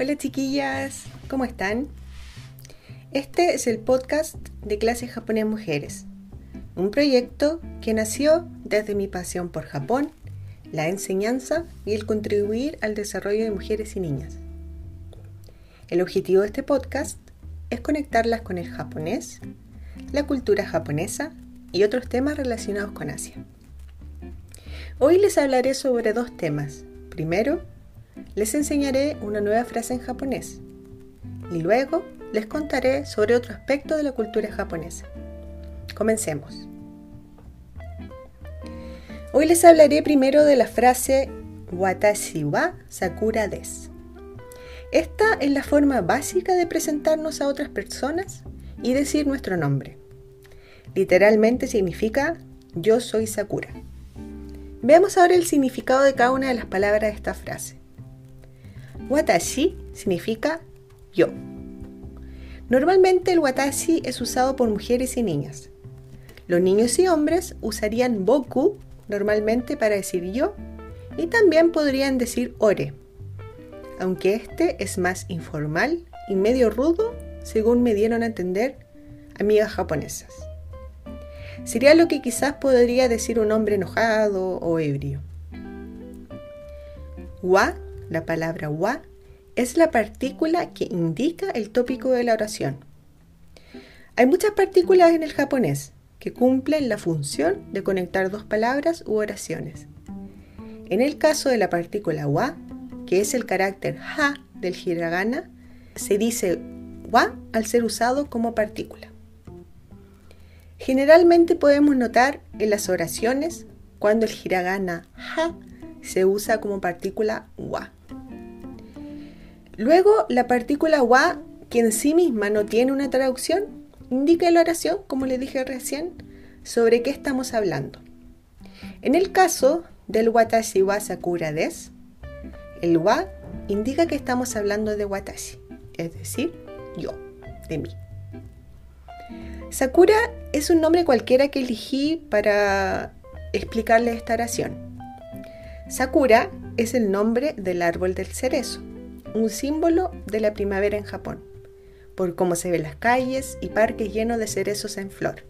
Hola chiquillas, ¿cómo están? Este es el podcast de Clases Japonés Mujeres, un proyecto que nació desde mi pasión por Japón, la enseñanza y el contribuir al desarrollo de mujeres y niñas. El objetivo de este podcast es conectarlas con el japonés, la cultura japonesa y otros temas relacionados con Asia. Hoy les hablaré sobre dos temas. Primero, les enseñaré una nueva frase en japonés y luego les contaré sobre otro aspecto de la cultura japonesa. Comencemos. Hoy les hablaré primero de la frase Watashi wa Sakura des. Esta es la forma básica de presentarnos a otras personas y decir nuestro nombre. Literalmente significa yo soy Sakura. Veamos ahora el significado de cada una de las palabras de esta frase. Watashi significa yo. Normalmente el watashi es usado por mujeres y niñas. Los niños y hombres usarían boku normalmente para decir yo y también podrían decir ore, aunque este es más informal y medio rudo según me dieron a entender amigas japonesas. Sería lo que quizás podría decir un hombre enojado o ebrio. Wa, la palabra wa, es la partícula que indica el tópico de la oración. Hay muchas partículas en el japonés que cumplen la función de conectar dos palabras u oraciones. En el caso de la partícula wa, que es el carácter ha del hiragana, se dice wa al ser usado como partícula. Generalmente podemos notar en las oraciones cuando el hiragana ha se usa como partícula wa. Luego, la partícula wa, que en sí misma no tiene una traducción, indica la oración, como le dije recién, sobre qué estamos hablando. En el caso del watashi wa sakura des, el wa indica que estamos hablando de watashi, es decir, yo, de mí. Sakura es un nombre cualquiera que elegí para explicarle esta oración. Sakura es el nombre del árbol del cerezo, un símbolo de la primavera en Japón, por cómo se ven las calles y parques llenos de cerezos en flor,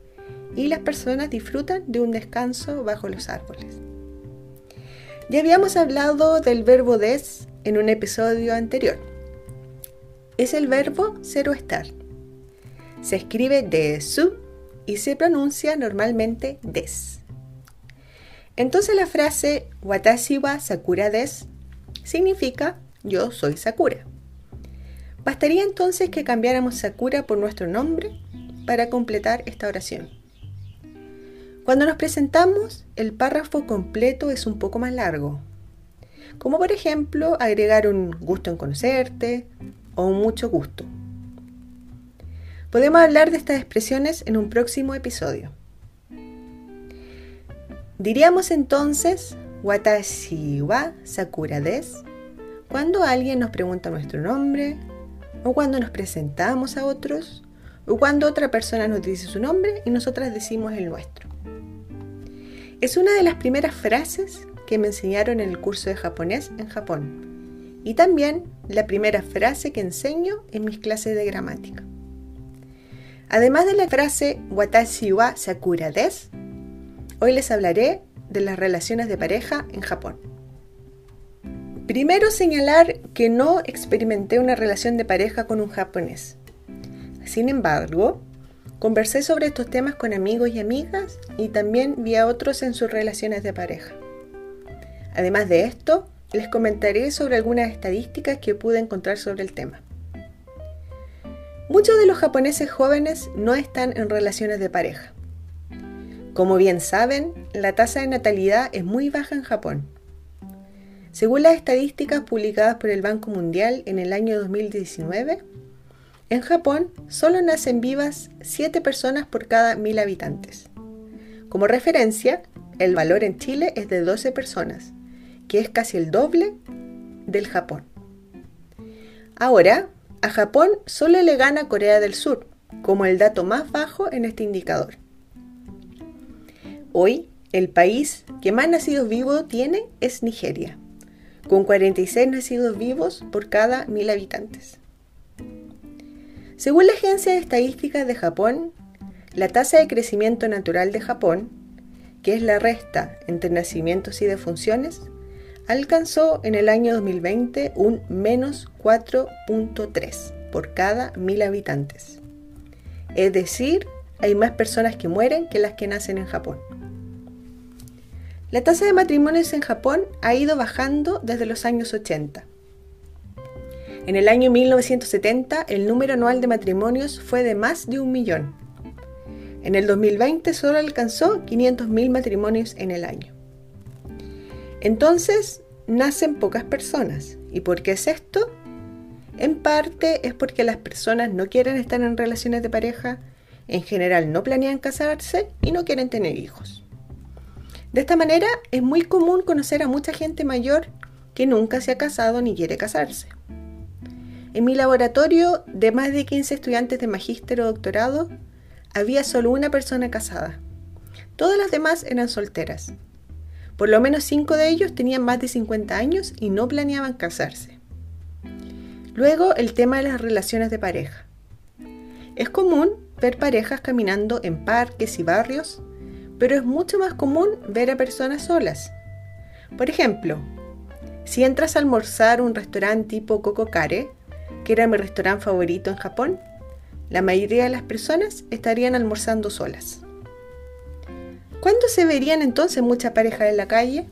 y las personas disfrutan de un descanso bajo los árboles. Ya habíamos hablado del verbo des en un episodio anterior. Es el verbo cero estar se escribe su y se pronuncia normalmente des. Entonces la frase Watashi wa Sakura des significa yo soy Sakura. Bastaría entonces que cambiáramos Sakura por nuestro nombre para completar esta oración. Cuando nos presentamos, el párrafo completo es un poco más largo, como por ejemplo agregar un gusto en conocerte o un mucho gusto. Podemos hablar de estas expresiones en un próximo episodio. Diríamos entonces Watashi wa Sakura des cuando alguien nos pregunta nuestro nombre, o cuando nos presentamos a otros, o cuando otra persona nos dice su nombre y nosotras decimos el nuestro. Es una de las primeras frases que me enseñaron en el curso de japonés en Japón y también la primera frase que enseño en mis clases de gramática. Además de la frase Watashi wa Sakura des, hoy les hablaré de las relaciones de pareja en Japón. Primero señalar que no experimenté una relación de pareja con un japonés. Sin embargo, conversé sobre estos temas con amigos y amigas y también vi a otros en sus relaciones de pareja. Además de esto, les comentaré sobre algunas estadísticas que pude encontrar sobre el tema. Muchos de los japoneses jóvenes no están en relaciones de pareja. Como bien saben, la tasa de natalidad es muy baja en Japón. Según las estadísticas publicadas por el Banco Mundial en el año 2019, en Japón solo nacen vivas 7 personas por cada 1000 habitantes. Como referencia, el valor en Chile es de 12 personas, que es casi el doble del Japón. Ahora, a Japón solo le gana Corea del Sur, como el dato más bajo en este indicador. Hoy, el país que más nacidos vivos tiene es Nigeria, con 46 nacidos vivos por cada mil habitantes. Según la Agencia de Estadísticas de Japón, la tasa de crecimiento natural de Japón, que es la resta entre nacimientos y defunciones, alcanzó en el año 2020 un menos 4.3 por cada mil habitantes. Es decir, hay más personas que mueren que las que nacen en Japón. La tasa de matrimonios en Japón ha ido bajando desde los años 80. En el año 1970 el número anual de matrimonios fue de más de un millón. En el 2020 solo alcanzó 500.000 matrimonios en el año. Entonces, nacen pocas personas. ¿Y por qué es esto? En parte es porque las personas no quieren estar en relaciones de pareja, en general no planean casarse y no quieren tener hijos. De esta manera es muy común conocer a mucha gente mayor que nunca se ha casado ni quiere casarse. En mi laboratorio de más de 15 estudiantes de magíster o doctorado, había solo una persona casada. Todas las demás eran solteras. Por lo menos cinco de ellos tenían más de 50 años y no planeaban casarse. Luego, el tema de las relaciones de pareja. Es común ver parejas caminando en parques y barrios, pero es mucho más común ver a personas solas. Por ejemplo, si entras a almorzar a un restaurante tipo Kokokare, que era mi restaurante favorito en Japón, la mayoría de las personas estarían almorzando solas. ¿Cuándo se verían entonces muchas parejas en la calle?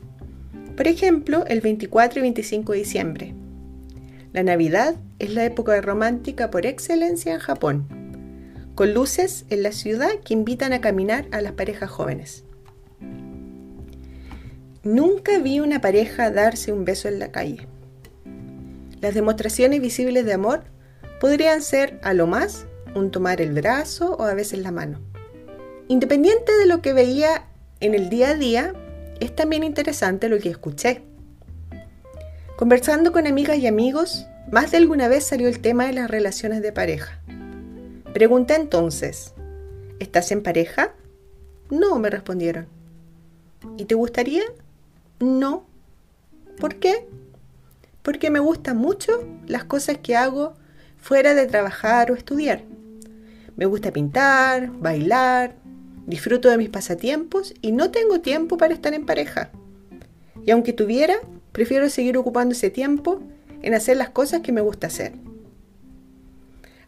Por ejemplo, el 24 y 25 de diciembre. La Navidad es la época romántica por excelencia en Japón, con luces en la ciudad que invitan a caminar a las parejas jóvenes. Nunca vi una pareja darse un beso en la calle. Las demostraciones visibles de amor podrían ser a lo más un tomar el brazo o a veces la mano. Independiente de lo que veía en el día a día, es también interesante lo que escuché. Conversando con amigas y amigos, más de alguna vez salió el tema de las relaciones de pareja. Pregunté entonces, ¿estás en pareja? No, me respondieron. ¿Y te gustaría? No. ¿Por qué? Porque me gustan mucho las cosas que hago fuera de trabajar o estudiar. Me gusta pintar, bailar, disfruto de mis pasatiempos y no tengo tiempo para estar en pareja. Y aunque tuviera, prefiero seguir ocupando ese tiempo en hacer las cosas que me gusta hacer.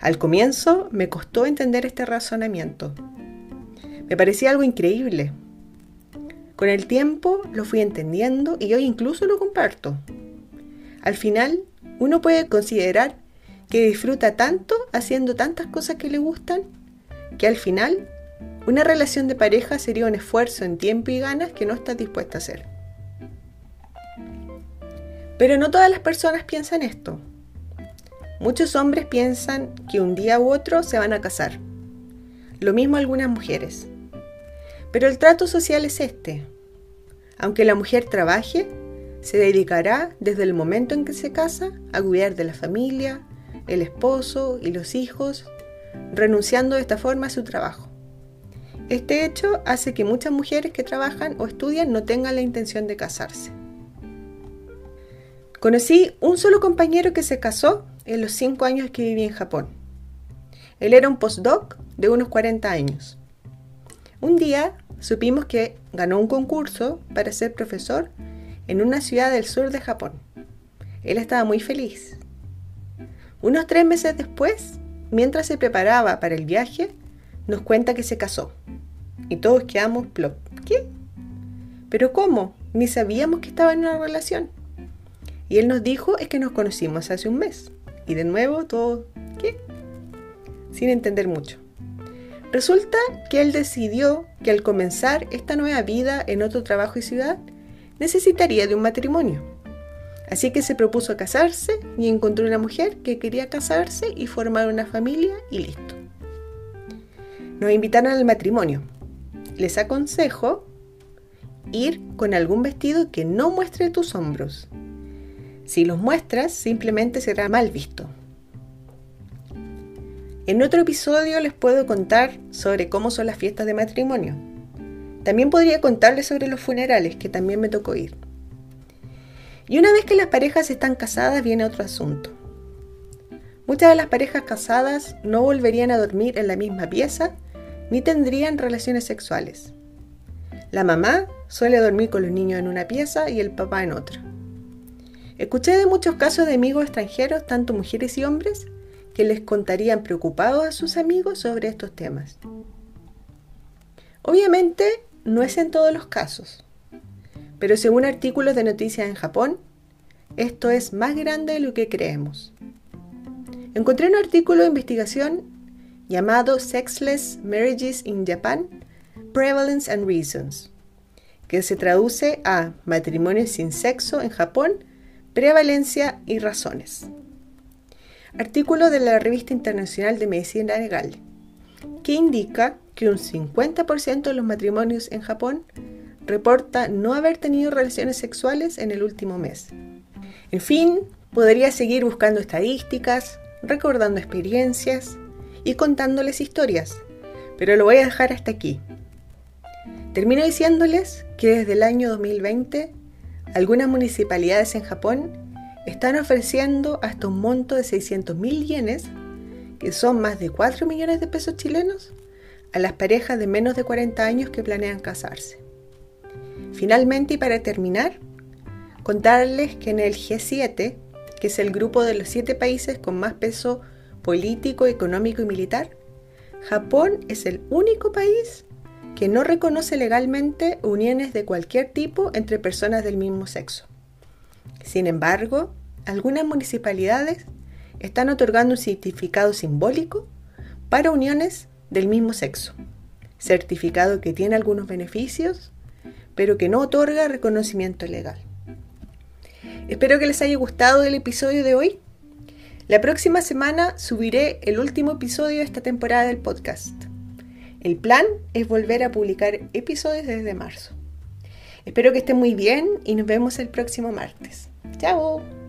Al comienzo me costó entender este razonamiento. Me parecía algo increíble. Con el tiempo lo fui entendiendo y hoy incluso lo comparto. Al final, uno puede considerar que disfruta tanto haciendo tantas cosas que le gustan que al final una relación de pareja sería un esfuerzo en tiempo y ganas que no estás dispuesta a hacer. Pero no todas las personas piensan esto. Muchos hombres piensan que un día u otro se van a casar. Lo mismo algunas mujeres. Pero el trato social es este. Aunque la mujer trabaje, se dedicará desde el momento en que se casa a cuidar de la familia, el esposo y los hijos, renunciando de esta forma a su trabajo. Este hecho hace que muchas mujeres que trabajan o estudian no tengan la intención de casarse. Conocí un solo compañero que se casó en los cinco años que viví en Japón. Él era un postdoc de unos 40 años. Un día supimos que ganó un concurso para ser profesor en una ciudad del sur de Japón. Él estaba muy feliz. Unos tres meses después, mientras se preparaba para el viaje, nos cuenta que se casó. Y todos quedamos plop. ¿Qué? ¿Pero cómo? Ni sabíamos que estaba en una relación. Y él nos dijo es que nos conocimos hace un mes. Y de nuevo todo, ¿qué? Sin entender mucho. Resulta que él decidió que al comenzar esta nueva vida en otro trabajo y ciudad, necesitaría de un matrimonio. Así que se propuso casarse y encontró una mujer que quería casarse y formar una familia y listo. Nos invitaron al matrimonio, les aconsejo ir con algún vestido que no muestre tus hombros. Si los muestras, simplemente será mal visto. En otro episodio les puedo contar sobre cómo son las fiestas de matrimonio. También podría contarles sobre los funerales, que también me tocó ir. Y una vez que las parejas están casadas viene otro asunto. Muchas de las parejas casadas no volverían a dormir en la misma pieza ni tendrían relaciones sexuales. La mamá suele dormir con los niños en una pieza y el papá en otra. Escuché de muchos casos de amigos extranjeros, tanto mujeres y hombres, que les contarían preocupados a sus amigos sobre estos temas. Obviamente, no es en todos los casos, pero según artículos de noticias en Japón, esto es más grande de lo que creemos. Encontré un artículo de investigación llamado Sexless Marriages in Japan, Prevalence and Reasons, que se traduce a Matrimonios sin sexo en Japón, prevalencia y razones. Artículo de la Revista Internacional de Medicina Legal, que indica que un 50% de los matrimonios en Japón reporta no haber tenido relaciones sexuales en el último mes. En fin, podría seguir buscando estadísticas, recordando experiencias y contándoles historias, pero lo voy a dejar hasta aquí. Termino diciéndoles que desde el año 2020 algunas municipalidades en Japón están ofreciendo hasta un monto de 600 mil yenes, que son más de 4 millones de pesos chilenos, a las parejas de menos de 40 años que planean casarse. Finalmente, y para terminar, contarles que en el G7, que es el grupo de los siete países con más peso político, económico y militar, Japón es el único país que no reconoce legalmente uniones de cualquier tipo entre personas del mismo sexo. Sin embargo, algunas municipalidades están otorgando un certificado simbólico para uniones del mismo sexo, certificado que tiene algunos beneficios, pero que no otorga reconocimiento legal. Espero que les haya gustado el episodio de hoy. La próxima semana subiré el último episodio de esta temporada del podcast. El plan es volver a publicar episodios desde marzo. Espero que estén muy bien y nos vemos el próximo martes. ¡Chao!